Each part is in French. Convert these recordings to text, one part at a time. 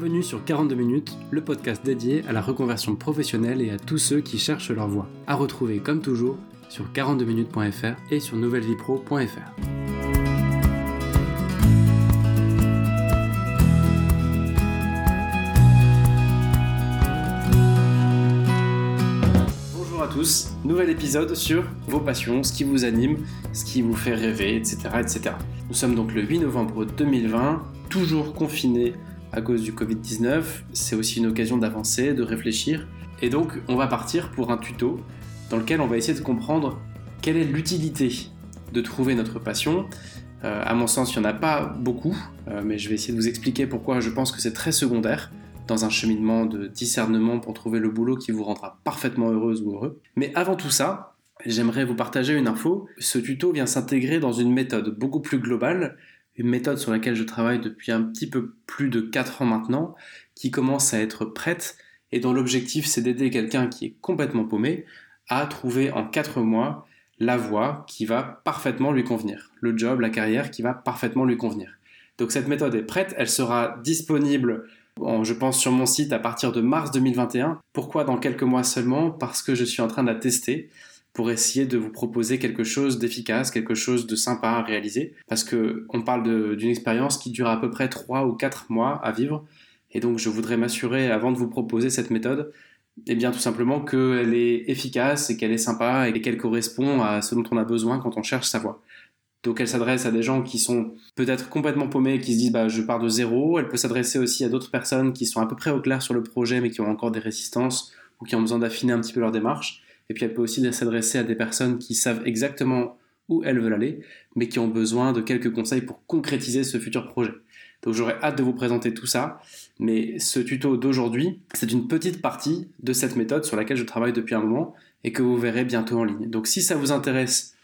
Bienvenue sur 42 minutes, le podcast dédié à la reconversion professionnelle et à tous ceux qui cherchent leur voie. À retrouver comme toujours sur 42minutes.fr et sur nouvellevipro.fr. Bonjour à tous, nouvel épisode sur vos passions, ce qui vous anime, ce qui vous fait rêver, etc. etc. Nous sommes donc le 8 novembre 2020, toujours confinés à cause du Covid-19. C'est aussi une occasion d'avancer, de réfléchir. Et donc, on va partir pour un tuto dans lequel on va essayer de comprendre quelle est l'utilité de trouver notre passion. Euh, à mon sens, il n'y en a pas beaucoup, euh, mais je vais essayer de vous expliquer pourquoi je pense que c'est très secondaire dans un cheminement de discernement pour trouver le boulot qui vous rendra parfaitement heureuse ou heureux. Mais avant tout ça, j'aimerais vous partager une info. Ce tuto vient s'intégrer dans une méthode beaucoup plus globale une méthode sur laquelle je travaille depuis un petit peu plus de 4 ans maintenant, qui commence à être prête. Et dont l'objectif c'est d'aider quelqu'un qui est complètement paumé à trouver en 4 mois la voie qui va parfaitement lui convenir, le job, la carrière qui va parfaitement lui convenir. Donc cette méthode est prête, elle sera disponible je pense sur mon site à partir de mars 2021. Pourquoi dans quelques mois seulement? Parce que je suis en train de la tester pour essayer de vous proposer quelque chose d'efficace, quelque chose de sympa à réaliser. Parce que on parle d'une expérience qui dure à peu près 3 ou 4 mois à vivre. Et donc je voudrais m'assurer, avant de vous proposer cette méthode, eh bien tout simplement qu'elle est efficace et qu'elle est sympa et qu'elle correspond à ce dont on a besoin quand on cherche sa voie. Donc elle s'adresse à des gens qui sont peut-être complètement paumés, qui se disent bah je pars de zéro. Elle peut s'adresser aussi à d'autres personnes qui sont à peu près au clair sur le projet mais qui ont encore des résistances ou qui ont besoin d'affiner un petit peu leur démarche. Et puis elle peut aussi s'adresser à des personnes qui savent exactement où elles veulent aller, mais qui ont besoin de quelques conseils pour concrétiser ce futur projet. Donc j'aurais hâte de vous présenter tout ça, mais ce tuto d'aujourd'hui, c'est une petite partie de cette méthode sur laquelle je travaille depuis un moment et que vous verrez bientôt en ligne. Donc si ça vous intéresse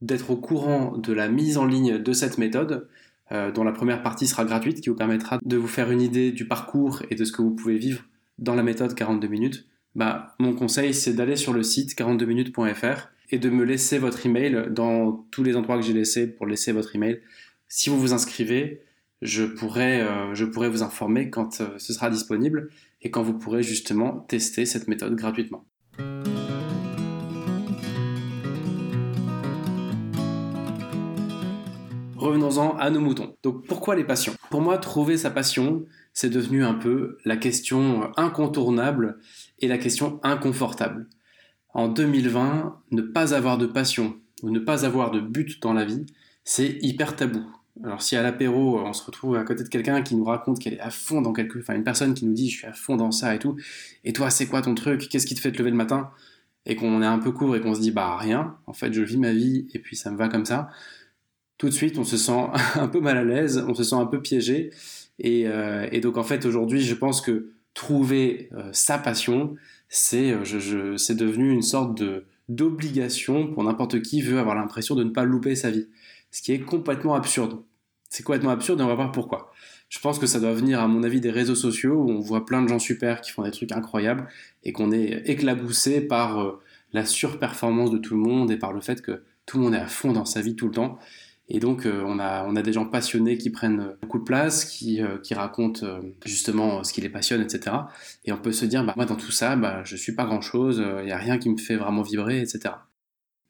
d'être au courant de la mise en ligne de cette méthode, euh, dont la première partie sera gratuite, qui vous permettra de vous faire une idée du parcours et de ce que vous pouvez vivre dans la méthode 42 minutes, bah, mon conseil, c'est d'aller sur le site 42minutes.fr et de me laisser votre email dans tous les endroits que j'ai laissés pour laisser votre email. Si vous vous inscrivez, je pourrai, euh, vous informer quand euh, ce sera disponible et quand vous pourrez justement tester cette méthode gratuitement. Revenons-en à nos moutons. Donc pourquoi les passions? Pour moi, trouver sa passion, c'est devenu un peu la question incontournable et la question inconfortable. En 2020, ne pas avoir de passion ou ne pas avoir de but dans la vie, c'est hyper tabou. Alors si à l'apéro, on se retrouve à côté de quelqu'un qui nous raconte qu'elle est à fond dans quelque... Enfin, une personne qui nous dit « je suis à fond dans ça et tout », et toi, c'est quoi ton truc? Qu'est-ce qui te fait te lever le matin? Et qu'on est un peu court et qu'on se dit « bah rien, en fait, je vis ma vie et puis ça me va comme ça », tout de suite, on se sent un peu mal à l'aise, on se sent un peu piégé, euh, et, donc en fait aujourd'hui, je pense que trouver euh, sa passion, c'est euh, c'est devenu une sorte d'obligation pour n'importe qui veut avoir l'impression de ne pas louper sa vie, ce qui est complètement absurde. C'est complètement absurde et on va voir pourquoi. Je pense que ça doit venir, à mon avis, des réseaux sociaux où on voit plein de gens super qui font des trucs incroyables et qu'on est éclaboussé par la surperformance de tout le monde et par le fait que tout le monde est à fond dans sa vie tout le temps. Et donc, euh, on, a, on a des gens passionnés qui prennent beaucoup de place, qui, euh, qui racontent euh, justement ce qui les passionne, etc. Et on peut se dire, bah, moi, dans tout ça, bah, je suis pas grand-chose, il n'y a rien qui me fait vraiment vibrer, etc.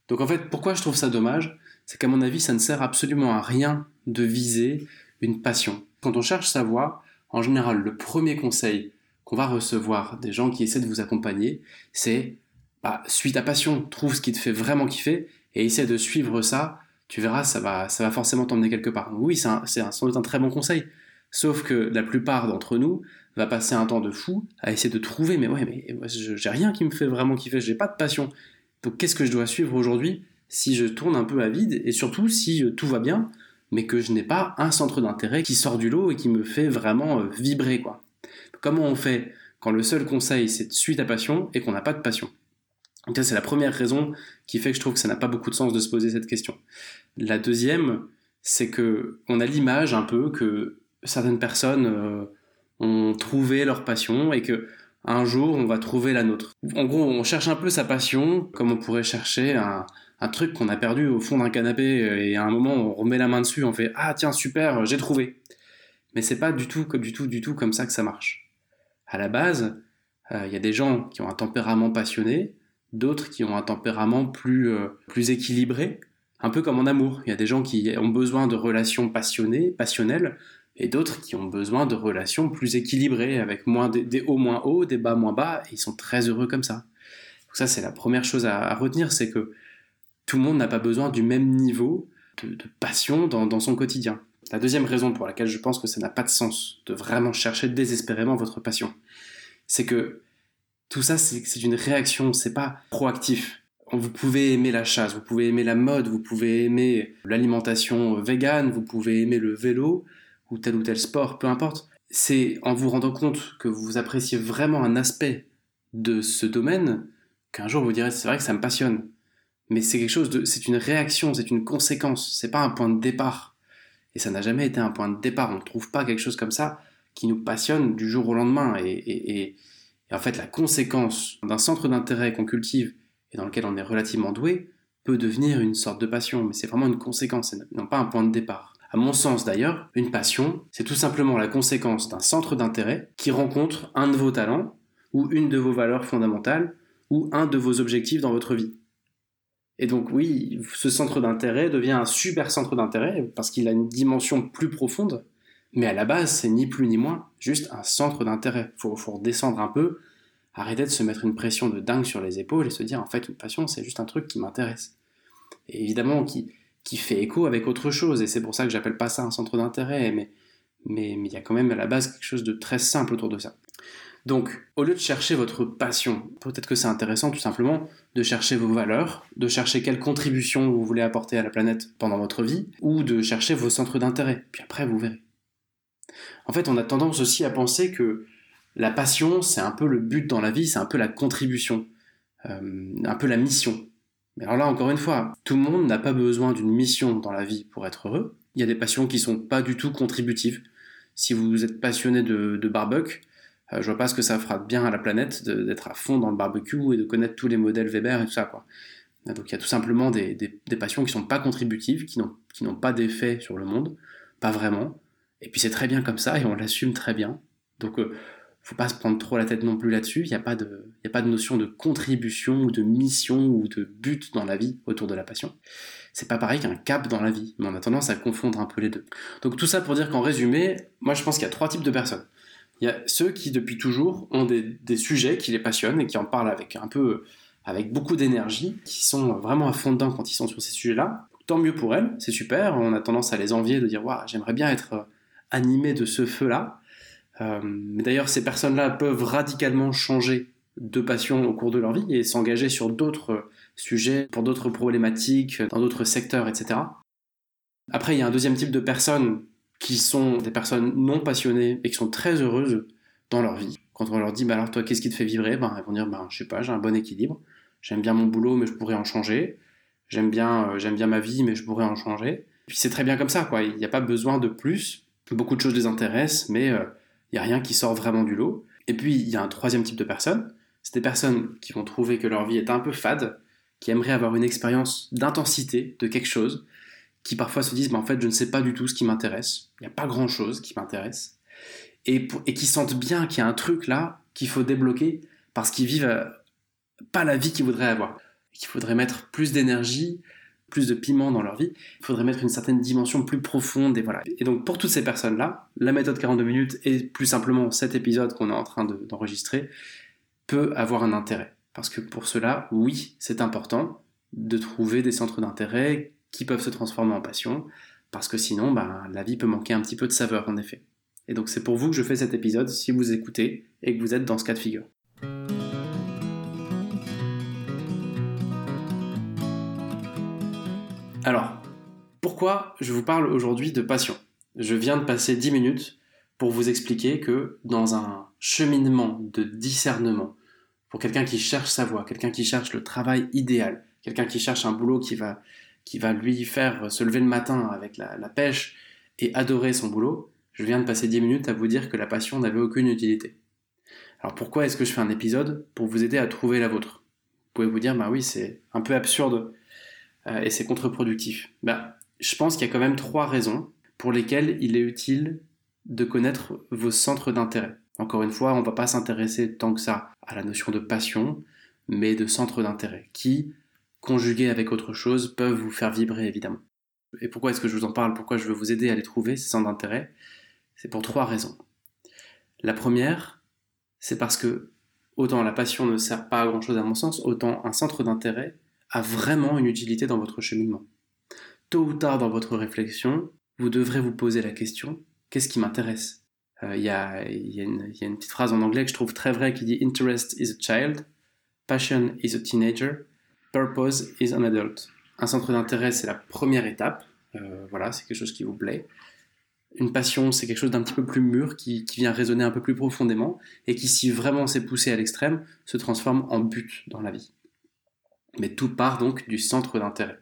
Donc, en fait, pourquoi je trouve ça dommage? C'est qu'à mon avis, ça ne sert absolument à rien de viser une passion. Quand on cherche sa voie, en général, le premier conseil qu'on va recevoir des gens qui essaient de vous accompagner, c'est bah, suis ta passion, trouve ce qui te fait vraiment kiffer et essaie de suivre ça tu verras, ça va, ça va forcément t'emmener quelque part. Oui, c'est sans doute un très bon conseil. Sauf que la plupart d'entre nous va passer un temps de fou à essayer de trouver, mais ouais, mais j'ai rien qui me fait vraiment kiffer, j'ai pas de passion. Donc qu'est-ce que je dois suivre aujourd'hui si je tourne un peu à vide et surtout si euh, tout va bien, mais que je n'ai pas un centre d'intérêt qui sort du lot et qui me fait vraiment euh, vibrer, quoi. Comment on fait quand le seul conseil c'est de suivre ta passion et qu'on n'a pas de passion? C'est la première raison qui fait que je trouve que ça n'a pas beaucoup de sens de se poser cette question. La deuxième, c'est que on a l'image un peu que certaines personnes euh, ont trouvé leur passion et que un jour on va trouver la nôtre. En gros, on cherche un peu sa passion comme on pourrait chercher un, un truc qu'on a perdu au fond d'un canapé et à un moment on remet la main dessus, on fait ah tiens super, j'ai trouvé. Mais c'est pas du tout, du tout, du tout comme ça que ça marche. À la base, euh, il y a des gens qui ont un tempérament passionné, d'autres qui ont un tempérament plus, euh, plus équilibré, un peu comme en amour. Il y a des gens qui ont besoin de relations passionnées, passionnelles, et d'autres qui ont besoin de relations plus équilibrées, avec moins des, hauts moins hauts, des bas moins bas, et ils sont très heureux comme ça. Donc ça, c'est la première chose à, retenir, c'est que tout le monde n'a pas besoin du même niveau de, passion dans, dans son quotidien. La deuxième raison pour laquelle je pense que ça n'a pas de sens de vraiment chercher désespérément votre passion, c'est que tout ça, c'est une réaction, c'est pas proactif. Vous pouvez aimer la chasse, vous pouvez aimer la mode, vous pouvez aimer l'alimentation végane, vous pouvez aimer le vélo, ou tel ou tel sport, peu importe. C'est en vous rendant compte que vous appréciez vraiment un aspect de ce domaine qu'un jour vous direz c'est vrai que ça me passionne. Mais c'est quelque chose de, c'est une réaction, c'est une conséquence, c'est pas un point de départ. Et ça n'a jamais été un point de départ. On ne trouve pas quelque chose comme ça qui nous passionne du jour au lendemain. Et, en fait, la conséquence d'un centre d'intérêt qu'on cultive et dans lequel on est relativement doué peut devenir une sorte de passion. Mais c'est vraiment une conséquence, non pas un point de départ. À mon sens d'ailleurs, une passion, c'est tout simplement la conséquence d'un centre d'intérêt qui rencontre un de vos talents, ou une de vos valeurs fondamentales, ou un de vos objectifs dans votre vie. Et donc oui, ce centre d'intérêt devient un super centre d'intérêt parce qu'il a une dimension plus profonde, mais à la base, c'est ni plus ni moins juste un centre d'intérêt. Faut, faut redescendre un peu, arrêter de se mettre une pression de dingue sur les épaules et se dire en fait une passion c'est juste un truc qui m'intéresse. Et évidemment qui, qui fait écho avec autre chose, et c'est pour ça que j'appelle pas ça un centre d'intérêt, mais mais il y a quand même à la base quelque chose de très simple autour de ça. Donc, au lieu de chercher votre passion, peut-être que c'est intéressant tout simplement de chercher vos valeurs, de chercher quelle contribution vous voulez apporter à la planète pendant votre vie, ou de chercher vos centres d'intérêt. Puis après, vous verrez. En fait, on a tendance aussi à penser que la passion, c'est un peu le but dans la vie, c'est un peu la contribution, euh, un peu la mission. Mais alors là, encore une fois, tout le monde n'a pas besoin d'une mission dans la vie pour être heureux. Il y a des passions qui sont pas du tout contributives. Si vous êtes passionné de, barbecue, euh, je vois pas ce que ça fera de bien à la planète d'être à fond dans le barbecue et de connaître tous les modèles Weber et tout ça, donc il y a tout simplement des, des, passions qui sont pas contributives, qui n'ont pas d'effet sur le monde, pas vraiment. Et puis c'est très bien comme ça et on l'assume très bien. Donc euh, faut pas se prendre trop la tête non plus là-dessus. Il n'y a pas de, a pas de notion de contribution ou de mission ou de but dans la vie autour de la passion. C'est pas pareil qu'un cap dans la vie, mais on a tendance à confondre un peu les deux. Donc tout ça pour dire qu'en résumé, moi je pense qu'il y a trois types de personnes. Il y a ceux qui, depuis toujours, ont des, sujets qui les passionnent et qui en parlent avec un peu, avec beaucoup d'énergie, qui sont vraiment à fond dedans quand ils sont sur ces sujets-là. Tant mieux pour elles, c'est super. On a tendance à les envier, de dire, waouh, j'aimerais bien être euh, animé de ce feu-là. Euh, mais d'ailleurs, ces personnes-là peuvent radicalement changer de passion au cours de leur vie et s'engager sur d'autres sujets, pour d'autres problématiques, dans d'autres secteurs, etc. Après, il y a un deuxième type de personnes qui sont des personnes non passionnées et qui sont très heureuses dans leur vie. Quand on leur dit, bah alors toi, qu'est-ce qui te fait vibrer? Ben, Elles vont dire, ben, je sais pas, j'ai un bon équilibre, j'aime bien mon boulot, mais je pourrais en changer, j'aime bien, euh, j'aime bien ma vie, mais je pourrais en changer. Puis c'est très bien comme ça, quoi. Il n'y a pas besoin de plus. Beaucoup de choses les intéressent, mais euh, il n'y a rien qui sort vraiment du lot. Et puis, il y a un troisième type de personnes. C'est des personnes qui vont trouver que leur vie est un peu fade, qui aimeraient avoir une expérience d'intensité de quelque chose, qui parfois se disent, mais en fait, je ne sais pas du tout ce qui m'intéresse. Il n'y a pas grand-chose qui m'intéresse. Et, et qui sentent bien qu'il y a un truc là qu'il faut débloquer parce qu'ils vivent euh, pas la vie qu'ils voudraient avoir. Qu'il faudrait mettre plus d'énergie, plus de piment dans leur vie. Il faudrait mettre une certaine dimension plus profonde et voilà. Et donc pour toutes ces personnes-là, la méthode 42 minutes et plus simplement cet épisode qu'on est en train d'enregistrer peut avoir un intérêt. Parce que pour cela, oui, c'est important de trouver des centres d'intérêt qui peuvent se transformer en passion, parce que sinon, ben, la vie peut manquer un petit peu de saveur en effet. Et donc c'est pour vous que je fais cet épisode, si vous écoutez et que vous êtes dans ce cas de figure. Alors, pourquoi je vous parle aujourd'hui de passion? Je viens de passer 10 minutes pour vous expliquer que dans un cheminement de discernement, pour quelqu'un qui cherche sa voie, quelqu'un qui cherche le travail idéal, quelqu'un qui cherche un boulot qui va qui va lui faire se lever le matin avec la, pêche et adorer son boulot, je viens de passer 10 minutes à vous dire que la passion n'avait aucune utilité. Alors pourquoi est-ce que je fais un épisode Pour vous aider à trouver la vôtre? Vous pouvez vous dire, bah oui, c'est un peu absurde euh, et c'est contre-productif. Bah, je pense qu'il y a quand même trois raisons pour lesquelles il est utile de connaître vos centres d'intérêt. Encore une fois, on ne va pas s'intéresser tant que ça à la notion de passion, mais de centre d'intérêt, qui, conjugués avec autre chose, peuvent vous faire vibrer évidemment. Et pourquoi est-ce que je vous en parle? Pourquoi je veux vous aider à les trouver, ces centres d'intérêt? C'est pour trois raisons. La première, c'est parce que autant la passion ne sert pas à grand chose à mon sens, autant un centre d'intérêt a vraiment une utilité dans votre cheminement. Tôt ou tard dans votre réflexion, vous devrez vous poser la question qu'est-ce qui m'intéresse? Il y, a, une petite phrase en anglais que je trouve très vraie qui dit Interest is a child, passion is a teenager, purpose is an adult. Un centre d'intérêt, c'est la première étape. Euh, voilà, c'est quelque chose qui vous plaît. Une passion, c'est quelque chose d'un petit peu plus mûr, qui, qui, vient résonner un peu plus profondément, et qui, si vraiment c'est poussé à l'extrême, se transforme en but dans la vie. Mais tout part donc du centre d'intérêt,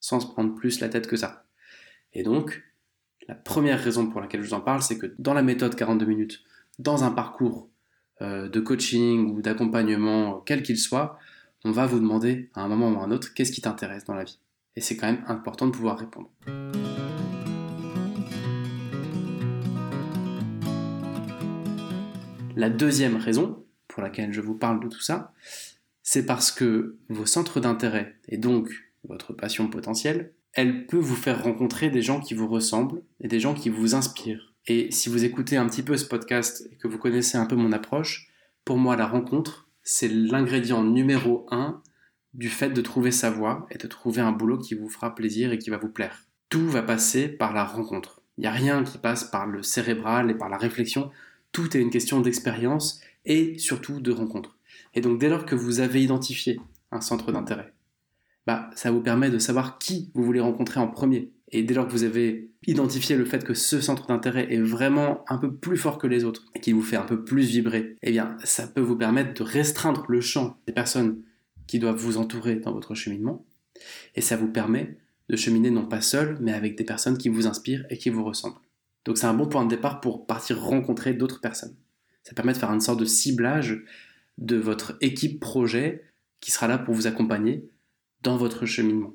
sans se prendre plus la tête que ça. Et donc, la première raison pour laquelle je vous en parle, c'est que dans la méthode 42 minutes, dans un parcours euh, de coaching ou d'accompagnement, quel qu'il soit, on va vous demander à un moment ou à un autre qu'est-ce qui t'intéresse dans la vie. Et c'est quand même important de pouvoir répondre. La deuxième raison pour laquelle je vous parle de tout ça, c'est parce que vos centres d'intérêt et donc votre passion potentielle, elle peut vous faire rencontrer des gens qui vous ressemblent et des gens qui vous inspirent. Et si vous écoutez un petit peu ce podcast et que vous connaissez un peu mon approche, pour moi la rencontre, c'est l'ingrédient numéro un du fait de trouver sa voie et de trouver un boulot qui vous fera plaisir et qui va vous plaire. Tout va passer par la rencontre. Il n'y a rien qui passe par le cérébral et par la réflexion. Tout est une question d'expérience et surtout de rencontre. Et donc dès lors que vous avez identifié un centre d'intérêt, bah, ça vous permet de savoir qui vous voulez rencontrer en premier. Et dès lors que vous avez identifié le fait que ce centre d'intérêt est vraiment un peu plus fort que les autres et qu'il vous fait un peu plus vibrer, eh bien, ça peut vous permettre de restreindre le champ des personnes qui doivent vous entourer dans votre cheminement. Et ça vous permet de cheminer non pas seul, mais avec des personnes qui vous inspirent et qui vous ressemblent. Donc c'est un bon point de départ pour partir rencontrer d'autres personnes. Ça permet de faire une sorte de ciblage de votre équipe projet qui sera là pour vous accompagner dans votre cheminement.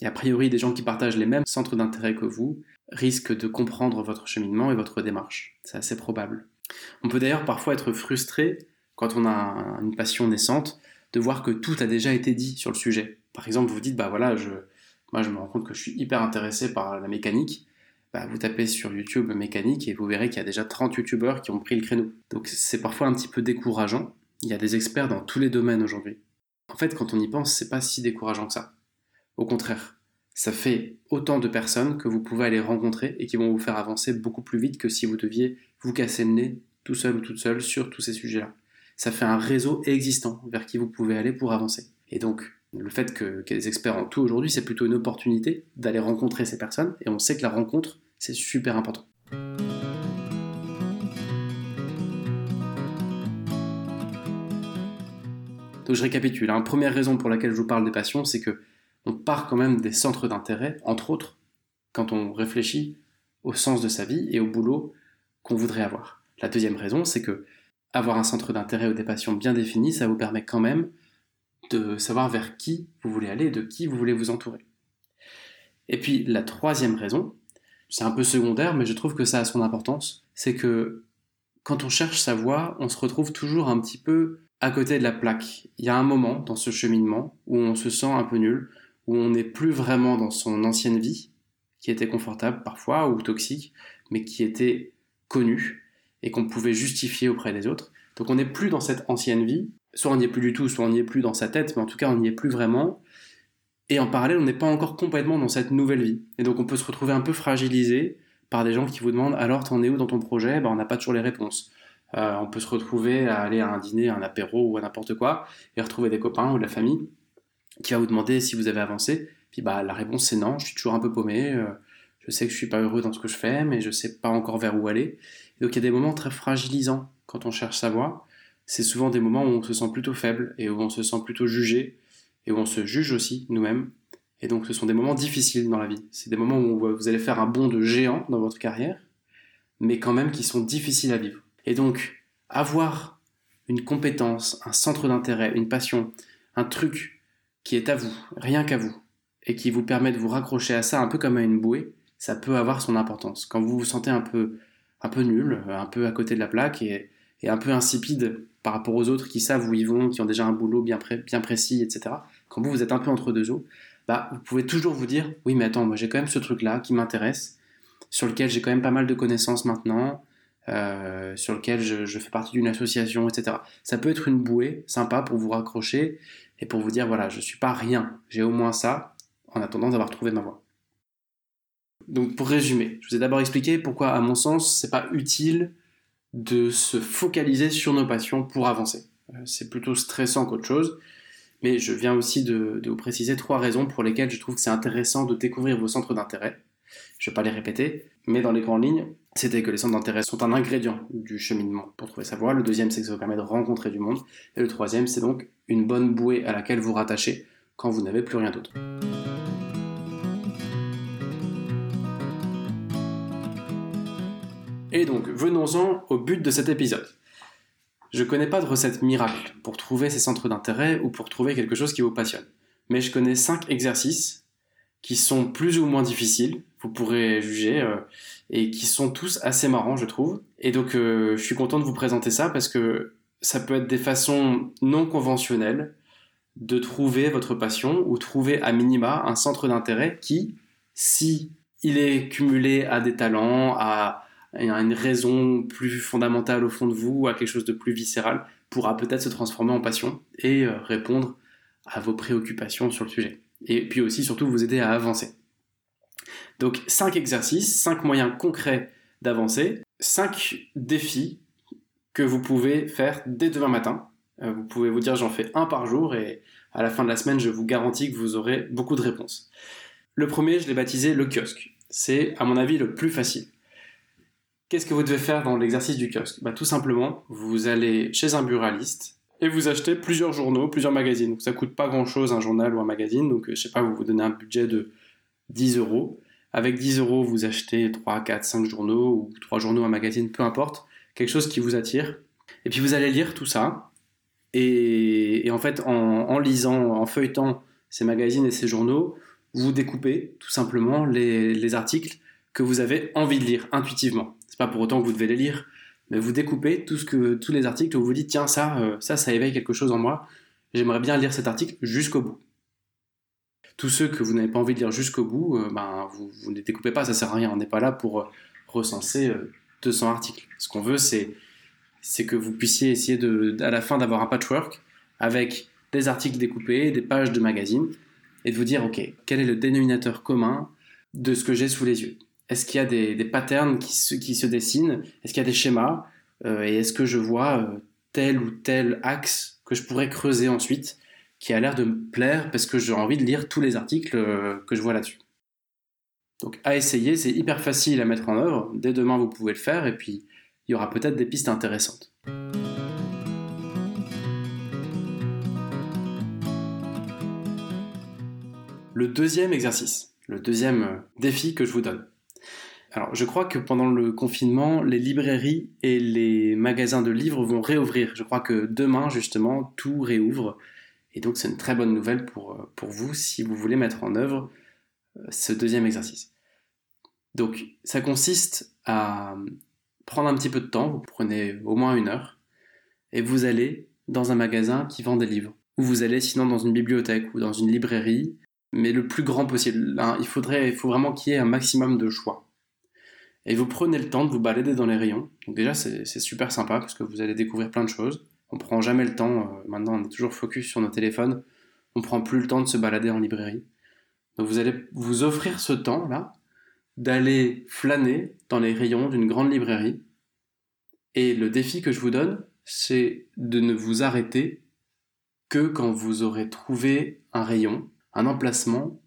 Et a priori, des gens qui partagent les mêmes centres d'intérêt que vous risquent de comprendre votre cheminement et votre démarche. C'est assez probable. On peut d'ailleurs parfois être frustré quand on a une passion naissante de voir que tout a déjà été dit sur le sujet. Par exemple, vous dites, bah voilà, je, moi je me rends compte que je suis hyper intéressé par la mécanique. Bah, vous tapez sur YouTube mécanique et vous verrez qu'il y a déjà 30 youtubeurs qui ont pris le créneau. Donc c'est parfois un petit peu décourageant il y a des experts dans tous les domaines aujourd'hui. En fait, quand on y pense, c'est pas si décourageant que ça. Au contraire, ça fait autant de personnes que vous pouvez aller rencontrer et qui vont vous faire avancer beaucoup plus vite que si vous deviez vous casser le nez tout seul ou toute seule sur tous ces sujets-là. Ça fait un réseau existant vers qui vous pouvez aller pour avancer. Et donc, le fait qu'il y ait des experts en tout aujourd'hui, c'est plutôt une opportunité d'aller rencontrer ces personnes. Et on sait que la rencontre, c'est super important. Donc je récapitule. Hein. Première raison pour laquelle je vous parle des passions, c'est que on part quand même des centres d'intérêt, entre autres, quand on réfléchit au sens de sa vie et au boulot qu'on voudrait avoir. La deuxième raison, c'est que avoir un centre d'intérêt ou des passions bien définies, ça vous permet quand même de savoir vers qui vous voulez aller, de qui vous voulez vous entourer. Et puis la troisième raison, c'est un peu secondaire, mais je trouve que ça a son importance, c'est que quand on cherche sa voie, on se retrouve toujours un petit peu à côté de la plaque. Il y a un moment dans ce cheminement où on se sent un peu nul, où on n'est plus vraiment dans son ancienne vie, qui était confortable parfois ou toxique, mais qui était connue et qu'on pouvait justifier auprès des autres. Donc on n'est plus dans cette ancienne vie, soit on n'y est plus du tout, soit on n'y est plus dans sa tête, mais en tout cas on n'y est plus vraiment. Et en parallèle, on n'est pas encore complètement dans cette nouvelle vie. Et donc on peut se retrouver un peu fragilisé par des gens qui vous demandent alors t'en es où dans ton projet? Ben, On n'a pas toujours les réponses. Euh, on peut se retrouver à aller à un dîner, à un apéro ou à n'importe quoi et retrouver des copains ou de la famille qui va vous demander si vous avez avancé. Puis bah la réponse c'est non, je suis toujours un peu paumé. Euh, je sais que je suis pas heureux dans ce que je fais, mais je sais pas encore vers où aller. donc il y a des moments très fragilisants quand on cherche sa voie. C'est souvent des moments où on se sent plutôt faible et où on se sent plutôt jugé et où on se juge aussi nous-mêmes. Et donc ce sont des moments difficiles dans la vie. C'est des moments où vous allez faire un bond de géant dans votre carrière, mais quand même qui sont difficiles à vivre. Et donc, avoir une compétence, un centre d'intérêt, une passion, un truc qui est à vous, rien qu'à vous, et qui vous permet de vous raccrocher à ça un peu comme à une bouée, ça peut avoir son importance. Quand vous vous sentez un peu, un peu nul, un peu à côté de la plaque et, un peu insipide par rapport aux autres qui savent où ils vont, qui ont déjà un boulot bien, précis, etc. Quand vous, vous êtes un peu entre deux eaux, bah, vous pouvez toujours vous dire, oui, mais attends, moi j'ai quand même ce truc-là qui m'intéresse, sur lequel j'ai quand même pas mal de connaissances maintenant, euh, sur lequel je, fais partie d'une association, etc. Ça peut être une bouée sympa pour vous raccrocher et pour vous dire, voilà, je suis pas rien, j'ai au moins ça, en attendant d'avoir trouvé ma voie. Donc pour résumer, je vous ai d'abord expliqué pourquoi, à mon sens, c'est pas utile de se focaliser sur nos passions pour avancer. Euh, c'est plutôt stressant qu'autre chose. Mais je viens aussi de, vous préciser trois raisons pour lesquelles je trouve que c'est intéressant de découvrir vos centres d'intérêt. Je ne vais pas les répéter, mais dans les grandes lignes, c'était que les centres d'intérêt sont un ingrédient du cheminement pour trouver sa voie. Le deuxième, c'est que ça vous permet de rencontrer du monde. Et le troisième, c'est donc une bonne bouée à laquelle vous rattachez quand vous n'avez plus rien d'autre. Et donc, venons-en au but de cet épisode. Je ne connais pas de recette miracle pour trouver ces centres d'intérêt ou pour trouver quelque chose qui vous passionne. Mais je connais cinq exercices qui sont plus ou moins difficiles, vous pourrez juger, euh, et qui sont tous assez marrants, je trouve. Et donc, euh, je suis content de vous présenter ça parce que ça peut être des façons non conventionnelles de trouver votre passion ou trouver à minima un centre d'intérêt qui, si il est cumulé à des talents, à une raison plus fondamentale au fond de vous, à quelque chose de plus viscéral, pourra peut-être se transformer en passion et euh, répondre à vos préoccupations sur le sujet. Et puis aussi, surtout, vous aider à avancer. Donc, 5 exercices, 5 moyens concrets d'avancer, 5 défis que vous pouvez faire dès demain matin. Euh, vous pouvez vous dire j'en fais un par jour et à la fin de la semaine, je vous garantis que vous aurez beaucoup de réponses. Le premier, je l'ai baptisé le kiosque. C'est, à mon avis, le plus facile. Qu'est-ce que vous devez faire dans l'exercice du kiosque? Bah, Tout simplement, vous allez chez un buraliste et vous achetez plusieurs journaux, plusieurs magazines. Donc, ça coûte pas grand-chose un journal ou un magazine. Donc, euh, je sais pas, vous vous donnez un budget de 10 euros. Avec 10 euros, vous achetez 3, 4, 5 journaux ou 3 journaux, un magazine, peu importe. Quelque chose qui vous attire. Et puis, vous allez lire tout ça. Et, en fait, en, lisant, en feuilletant ces magazines et ces journaux, vous découpez tout simplement les articles que vous avez envie de lire intuitivement pas pour autant que vous devez les lire, mais vous découpez tous les articles où vous dites tiens, ça, euh, ça, ça éveille quelque chose en moi, j'aimerais bien lire cet article jusqu'au bout. Tous ceux que vous n'avez pas envie de lire jusqu'au bout, euh, ben, vous, ne les découpez pas, ça sert à rien. On n'est pas là pour euh, recenser 200 articles. Ce qu'on veut, c'est, que vous puissiez essayer de, à la fin d'avoir un patchwork avec des articles découpés, des pages de magazines, et de vous dire, ok, quel est le dénominateur commun de ce que j'ai sous les yeux? Est-ce qu'il y a des, patterns qui se, dessinent? Est-ce qu'il y a des schémas? Euh, Et est-ce que je vois euh, tel ou tel axe que je pourrais creuser ensuite? Qui a l'air de me plaire parce que j'ai envie de lire tous les articles euh, que je vois là-dessus Donc à essayer, c'est hyper facile à mettre en œuvre. Dès demain, vous pouvez le faire et puis il y aura peut-être des pistes intéressantes. Le deuxième exercice, le deuxième défi que je vous donne. Alors, je crois que pendant le confinement, les librairies et les magasins de livres vont réouvrir. Je crois que demain, justement, tout réouvre. Et donc, c'est une très bonne nouvelle pour, euh, pour vous si vous voulez mettre en œuvre euh, ce deuxième exercice. Donc, ça consiste à prendre un petit peu de temps, vous prenez au moins une heure, et vous allez dans un magasin qui vend des livres. Ou vous allez sinon dans une bibliothèque ou dans une librairie, mais le plus grand possible. Il, faudrait, il faut vraiment qu'il y ait un maximum de choix et vous prenez le temps de vous balader dans les rayons. Donc déjà, c'est super sympa parce que vous allez découvrir plein de choses. On prend jamais le temps, euh, maintenant on est toujours focus sur nos téléphones, on prend plus le temps de se balader en librairie. Donc vous allez vous offrir ce temps-là d'aller flâner dans les rayons d'une grande librairie. Et le défi que je vous donne, c'est de ne vous arrêter que quand vous aurez trouvé un rayon, un emplacement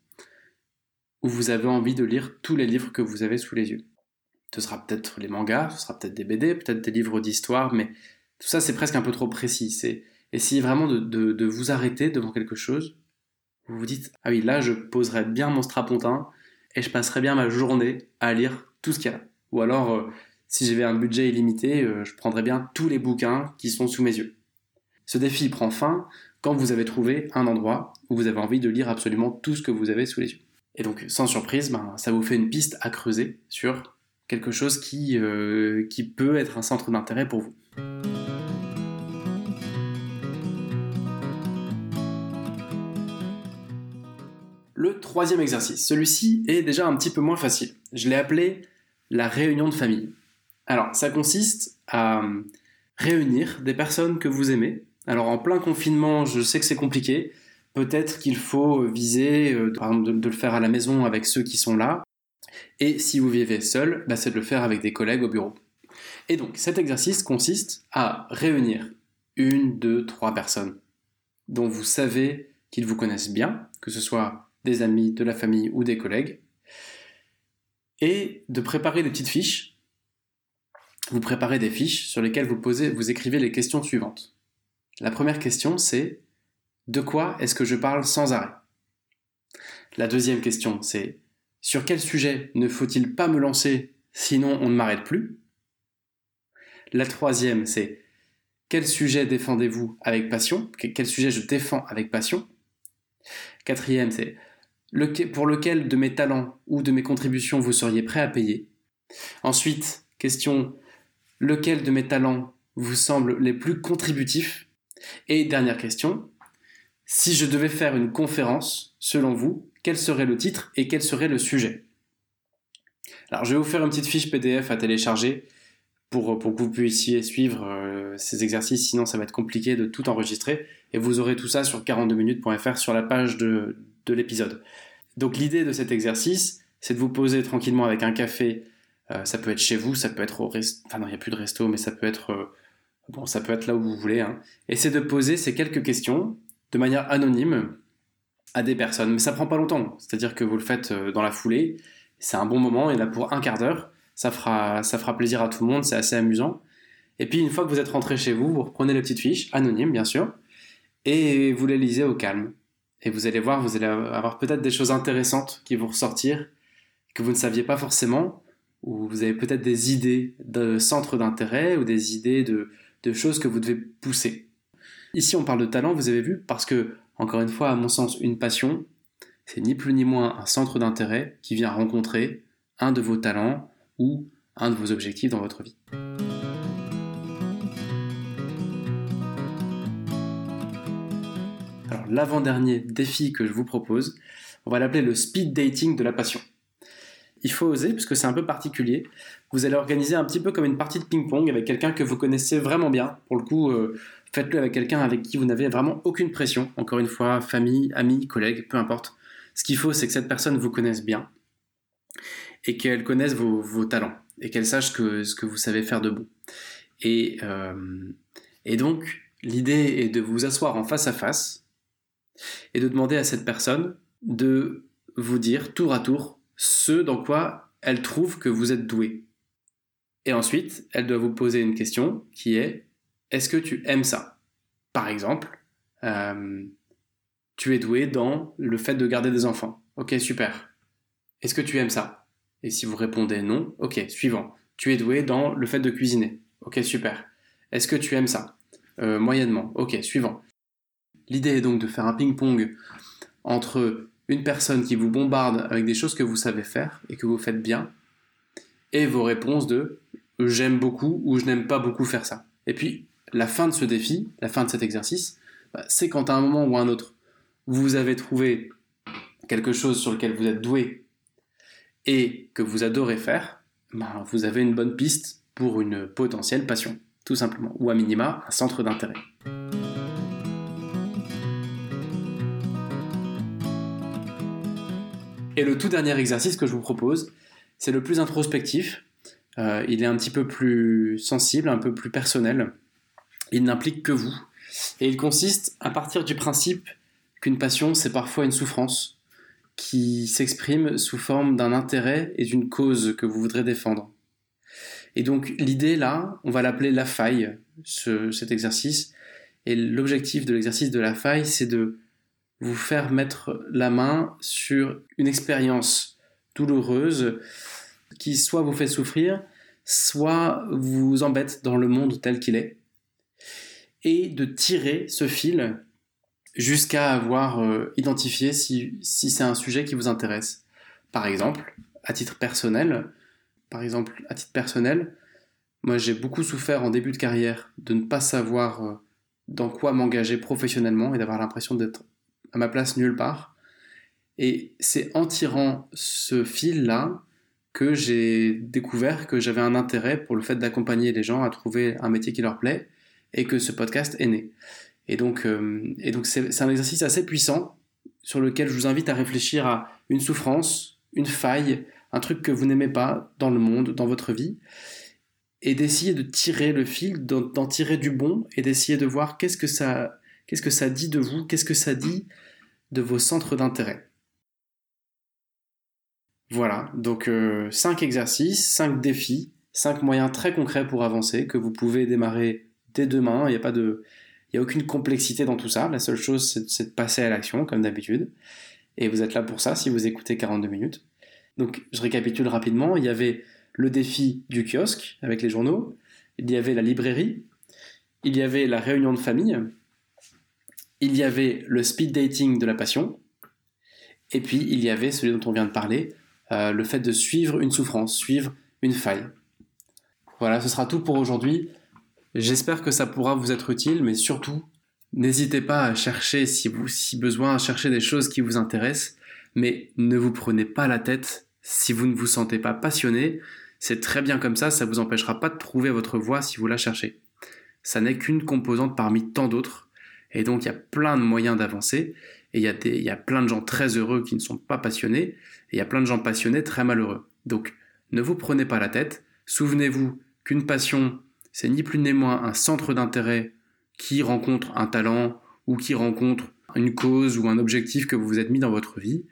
où vous avez envie de lire tous les livres que vous avez sous les yeux ce sera peut-être les mangas, ce sera peut-être des BD, peut-être des livres d'histoire, mais tout ça c'est presque un peu trop précis. C'est essayer vraiment de, vous arrêter devant quelque chose. Vous vous dites, ah oui, là je poserai bien mon strapontin et je passerai bien ma journée à lire tout ce qu'il y a. Ou alors, euh, si j'avais un budget illimité, euh, je prendrais bien tous les bouquins qui sont sous mes yeux. Ce défi prend fin quand vous avez trouvé un endroit où vous avez envie de lire absolument tout ce que vous avez sous les yeux. Et donc, sans surprise, ben, ça vous fait une piste à creuser sur quelque chose qui, euh, qui peut être un centre d'intérêt pour vous. Le troisième exercice, celui-ci est déjà un petit peu moins facile. Je l'ai appelé la réunion de famille. Alors, ça consiste à réunir des personnes que vous aimez. Alors, en plein confinement, je sais que c'est compliqué. Peut-être qu'il faut viser, euh, de, le faire à la maison avec ceux qui sont là. Et si vous vivez seul, bah, c'est de le faire avec des collègues au bureau. Et donc, cet exercice consiste à réunir une, deux, trois personnes dont vous savez qu'ils vous connaissent bien, que ce soit des amis, de la famille ou des collègues, et de préparer des petites fiches. Vous préparez des fiches sur lesquelles vous posez, vous écrivez les questions suivantes. La première question, c'est de quoi est-ce que je parle sans arrêt? La deuxième question, c'est sur quel sujet ne faut-il pas me lancer sinon on ne m'arrête plus? La troisième, c'est quel sujet défendez-vous avec passion? Quel sujet je défends avec passion? Quatrième, c'est pour lequel de mes talents ou de mes contributions vous seriez prêt à payer? Ensuite, question, lequel de mes talents vous semble les plus contributifs? Et dernière question, si je devais faire une conférence, selon vous, quel serait le titre et quel serait le sujet Alors, je vais vous faire une petite fiche PDF à télécharger pour, pour que vous puissiez suivre euh, ces exercices, sinon ça va être compliqué de tout enregistrer. Et vous aurez tout ça sur 42minutes.fr sur la page de, de l'épisode. Donc l'idée de cet exercice, c'est de vous poser tranquillement avec un café. Euh, ça peut être chez vous, ça peut être au resto. Enfin non, il n'y a plus de resto, mais ça peut être euh, bon, ça peut être là où vous voulez. Hein. Et c'est de poser ces quelques questions de manière anonyme à des personnes. Mais ça prend pas longtemps. C'est-à-dire que vous le faites euh, dans la foulée. C'est un bon moment. Et là pour un quart d'heure, ça fera ça fera plaisir à tout le monde. C'est assez amusant. Et puis une fois que vous êtes rentré chez vous, vous reprenez les petites fiches anonymes bien sûr et vous les lisez au calme. Et vous allez voir, vous allez avoir peut-être des choses intéressantes qui vont ressortir, que vous ne saviez pas forcément, ou vous avez peut-être des idées de centres d'intérêt ou des idées de, de choses que vous devez pousser. Ici, on parle de talent, vous avez vu, parce que, encore une fois, à mon sens, une passion, c'est ni plus ni moins un centre d'intérêt qui vient rencontrer un de vos talents ou un de vos objectifs dans votre vie. l'avant-dernier défi que je vous propose, on va l'appeler le speed dating de la passion. Il faut oser, puisque c'est un peu particulier. Vous allez organiser un petit peu comme une partie de ping-pong avec quelqu'un que vous connaissez vraiment bien. Pour le coup, euh, faites-le avec quelqu'un avec qui vous n'avez vraiment aucune pression. Encore une fois, famille, amis, collègues, peu importe. Ce qu'il faut, c'est que cette personne vous connaisse bien et qu'elle connaisse vos, talents et qu'elle sache que, ce que vous savez faire de bon. Et, euh, et donc, l'idée est de vous asseoir en face à face et de demander à cette personne de vous dire tour à tour ce dans quoi elle trouve que vous êtes doué. Et ensuite, elle doit vous poser une question qui est est-ce que tu aimes ça? Par exemple, euh, tu es doué dans le fait de garder des enfants. Ok, super. Est-ce que tu aimes ça? Et si vous répondez non, ok, suivant. Tu es doué dans le fait de cuisiner. Ok, super. Est-ce que tu aimes ça? Euh, Moyennement. Ok, suivant. L'idée est donc de faire un ping-pong entre une personne qui vous bombarde avec des choses que vous savez faire et que vous faites bien, et vos réponses de j'aime beaucoup ou je n'aime pas beaucoup faire ça. Et puis, la fin de ce défi, la fin de cet exercice, bah, c'est quand à un moment ou à un autre, vous avez trouvé quelque chose sur lequel vous êtes doué et que vous adorez faire, bah, vous avez une bonne piste pour une potentielle passion, tout simplement, ou à minima un centre d'intérêt. Et le tout dernier exercice que je vous propose, c'est le plus introspectif. Euh, il est un petit peu plus sensible, un peu plus personnel. Il n'implique que vous. Et il consiste à partir du principe qu'une passion, c'est parfois une souffrance qui s'exprime sous forme d'un intérêt et d'une cause que vous voudrez défendre. Et donc l'idée là, on va l'appeler la faille, cet exercice. Et l'objectif de l'exercice de la faille, c'est de vous faire mettre la main sur une expérience douloureuse qui soit vous fait souffrir, soit vous embête dans le monde tel qu'il est, et de tirer ce fil jusqu'à avoir euh, identifié si, c'est un sujet qui vous intéresse. Par exemple, à titre personnel, par exemple, à titre personnel, moi j'ai beaucoup souffert en début de carrière de ne pas savoir euh, dans quoi m'engager professionnellement et d'avoir l'impression d'être à ma place nulle part. Et c'est en tirant ce fil-là que j'ai découvert que j'avais un intérêt pour le fait d'accompagner les gens à trouver un métier qui leur plaît et que ce podcast est né. Et donc, euh, c'est, un exercice assez puissant sur lequel je vous invite à réfléchir à une souffrance, une faille, un truc que vous n'aimez pas dans le monde, dans votre vie, et d'essayer de tirer le fil, d'en, tirer du bon, et d'essayer de voir qu'est-ce que ça, qu'est-ce que ça dit de vous, qu'est-ce que ça dit de vos centres d'intérêt. Voilà, donc 5 euh, exercices, 5 défis, 5 moyens très concrets pour avancer que vous pouvez démarrer demain. Il n'y a pas de, il y a aucune complexité dans tout ça. La seule chose, c'est de passer à l'action, comme d'habitude. Et vous êtes là pour ça si vous écoutez 42 minutes. Donc, je récapitule rapidement. Il y avait le défi du kiosque avec les journaux. Il y avait la librairie. Il y avait la réunion de famille. Il y avait le speed dating de la passion. Et puis, il y avait celui dont on vient de parler, euh, le fait de suivre une souffrance, suivre une faille. Voilà, ce sera tout pour aujourd'hui. J'espère que ça pourra vous être utile, mais surtout, n'hésitez pas à chercher, si, vous, si besoin, à chercher des choses qui vous intéressent, mais ne vous prenez pas la tête si vous ne vous sentez pas passionné. C'est très bien comme ça, ça ne vous empêchera pas de trouver votre voie si vous la cherchez. Ça n'est qu'une composante parmi tant d'autres, et donc il y a plein de moyens d'avancer, et il y, il y a plein de gens très heureux qui ne sont pas passionnés, et il y a plein de gens passionnés très malheureux. Donc ne vous prenez pas la tête, souvenez-vous qu'une passion, c'est ni plus ni moins un centre d'intérêt qui rencontre un talent ou qui rencontre une cause ou un objectif que vous vous êtes mis dans votre vie.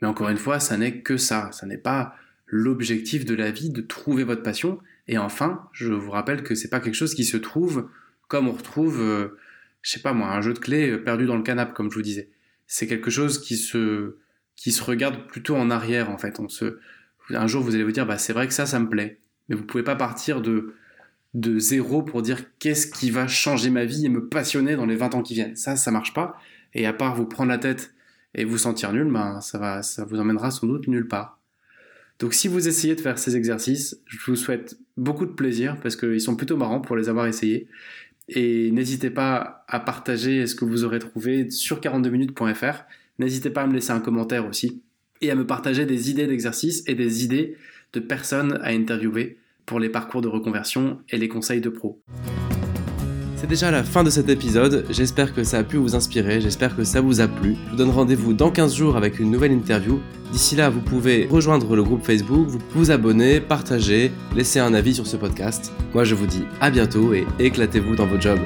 Mais encore une fois, ça n'est que ça. Ça n'est pas l'objectif de la vie de trouver votre passion. Et enfin, je vous rappelle que c'est pas quelque chose qui se trouve comme on retrouve, euh, je sais pas moi, un jeu de clés perdu dans le canapé, comme je vous disais. C'est quelque chose qui se, qui se regarde plutôt en arrière, en fait. On se, un jour, vous allez vous dire, bah, c'est vrai que ça, ça me plaît. Mais vous pouvez pas partir de, de zéro pour dire qu'est-ce qui va changer ma vie et me passionner dans les 20 ans qui viennent. Ça, ça marche pas. Et à part vous prendre la tête et vous sentir nul, ben, ça va, ça vous emmènera sans doute nulle part. Donc si vous essayez de faire ces exercices, je vous souhaite beaucoup de plaisir parce qu'ils sont plutôt marrants pour les avoir essayés. Et n'hésitez pas à partager ce que vous aurez trouvé sur 42minutes.fr. N'hésitez pas à me laisser un commentaire aussi et à me partager des idées d'exercices et des idées de personnes à interviewer pour les parcours de reconversion et les conseils de pro. C'est déjà la fin de cet épisode, j'espère que ça a pu vous inspirer, j'espère que ça vous a plu. Je vous donne rendez-vous dans 15 jours avec une nouvelle interview. D'ici là, vous pouvez rejoindre le groupe Facebook, vous abonner, partager, laisser un avis sur ce podcast. Moi je vous dis à bientôt et éclatez-vous dans vos jobs.